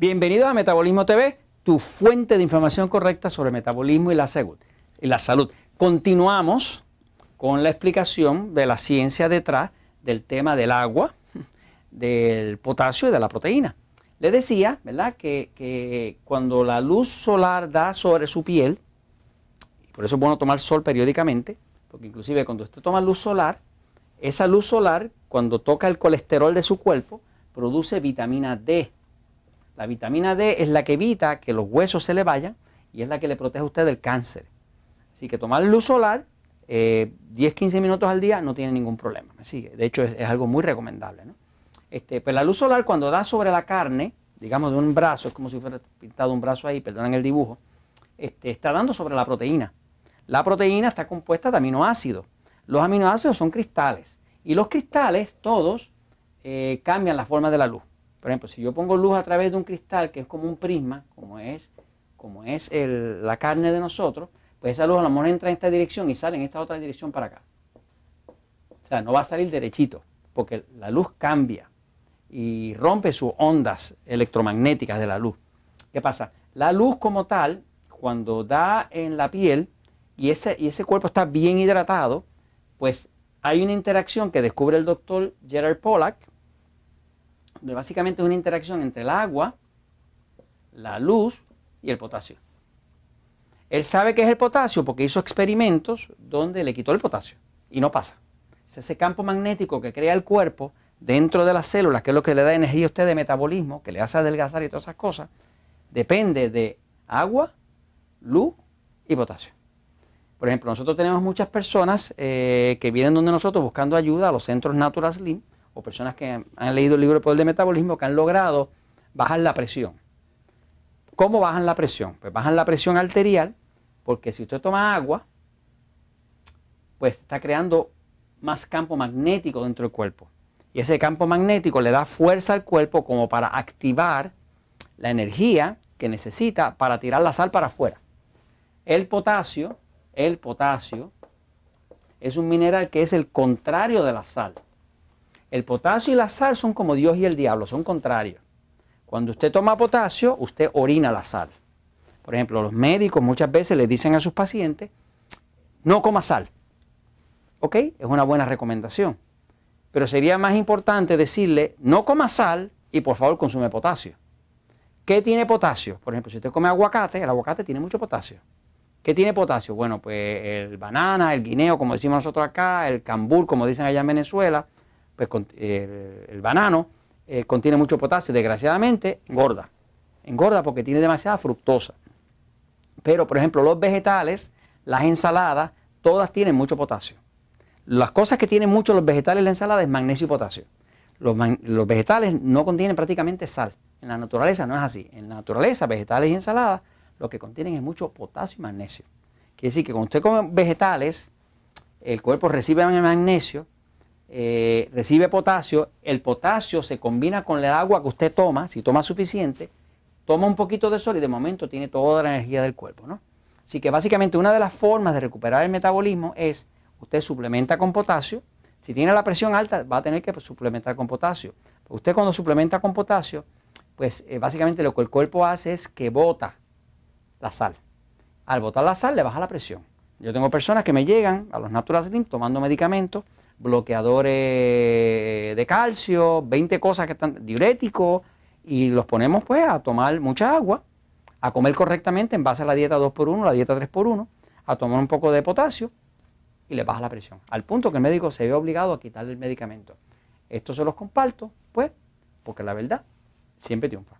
Bienvenidos a Metabolismo TV, tu fuente de información correcta sobre metabolismo y la salud. Y la salud. Continuamos con la explicación de la ciencia detrás del tema del agua, del potasio y de la proteína. Le decía, ¿verdad?, que, que cuando la luz solar da sobre su piel, y por eso es bueno tomar sol periódicamente, porque inclusive cuando usted toma luz solar, esa luz solar, cuando toca el colesterol de su cuerpo, produce vitamina D. La vitamina D es la que evita que los huesos se le vayan y es la que le protege a usted del cáncer. Así que tomar luz solar 10-15 eh, minutos al día no tiene ningún problema. ¿me sigue? De hecho, es, algo muy recomendable. ¿no? Este, pues la luz solar cuando da sobre la carne, digamos de un brazo, es como si fuera pintado un brazo ahí, perdonen el dibujo, este, está dando sobre la proteína. La proteína está compuesta de aminoácidos. Los aminoácidos son cristales y los cristales todos eh, cambian la forma de la luz. Por ejemplo, si yo pongo luz a través de un cristal que es como un prisma, como es, como es la carne de nosotros, pues esa luz a lo mejor entra en esta dirección y sale en esta otra dirección para acá. O sea, no va a salir derechito, porque la luz cambia y rompe sus ondas electromagnéticas de la luz. ¿Qué pasa? La luz como tal, cuando da en la piel y ese, y ese cuerpo está bien hidratado, pues hay una interacción que descubre el doctor Gerard Pollack, básicamente es una interacción entre el agua, la luz y el potasio. Él sabe que es el potasio porque hizo experimentos donde le quitó el potasio y no pasa. Es ese campo magnético que crea el cuerpo dentro de las células, que es lo que le da energía a usted de metabolismo, que le hace adelgazar y todas esas cosas, depende de agua, luz y potasio. Por ejemplo, nosotros tenemos muchas personas eh, que vienen donde nosotros buscando ayuda a los centros Natural Slim o personas que han leído el libro El Poder de Metabolismo que han logrado bajar la presión. ¿Cómo bajan la presión? Pues bajan la presión arterial porque si usted toma agua, pues está creando más campo magnético dentro del cuerpo. Y ese campo magnético le da fuerza al cuerpo como para activar la energía que necesita para tirar la sal para afuera. El potasio el potasio es un mineral que es el contrario de la sal. El potasio y la sal son como Dios y el diablo, son contrarios. Cuando usted toma potasio, usted orina la sal. Por ejemplo, los médicos muchas veces le dicen a sus pacientes, no coma sal. ¿Ok? Es una buena recomendación. Pero sería más importante decirle, no coma sal y por favor consume potasio. ¿Qué tiene potasio? Por ejemplo, si usted come aguacate, el aguacate tiene mucho potasio. ¿Qué tiene potasio? Bueno, pues el banana, el guineo, como decimos nosotros acá, el cambur, como dicen allá en Venezuela, pues el, banano eh, contiene mucho potasio. Desgraciadamente, engorda. Engorda porque tiene demasiada fructosa. Pero, por ejemplo, los vegetales, las ensaladas, todas tienen mucho potasio. Las cosas que tienen mucho los vegetales y la ensalada es magnesio y potasio. Los, los, vegetales no contienen prácticamente sal. En la naturaleza no es así. En la naturaleza, vegetales y ensaladas lo que contienen es mucho potasio y magnesio. Quiere decir que cuando usted come vegetales, el cuerpo recibe magnesio, eh, recibe potasio, el potasio se combina con el agua que usted toma, si toma suficiente, toma un poquito de sol y de momento tiene toda la energía del cuerpo. ¿no? Así que básicamente una de las formas de recuperar el metabolismo es usted suplementa con potasio. Si tiene la presión alta, va a tener que suplementar con potasio. Usted cuando suplementa con potasio, pues eh, básicamente lo que el cuerpo hace es que bota la sal. Al botar la sal le baja la presión. Yo tengo personas que me llegan a los Natural Slim tomando medicamentos, bloqueadores de calcio, 20 cosas que están diuréticos y los ponemos pues a tomar mucha agua, a comer correctamente en base a la dieta 2x1, la dieta 3x1, a tomar un poco de potasio y le baja la presión. Al punto que el médico se ve obligado a quitarle el medicamento. Esto se los comparto, pues, porque la verdad siempre triunfa.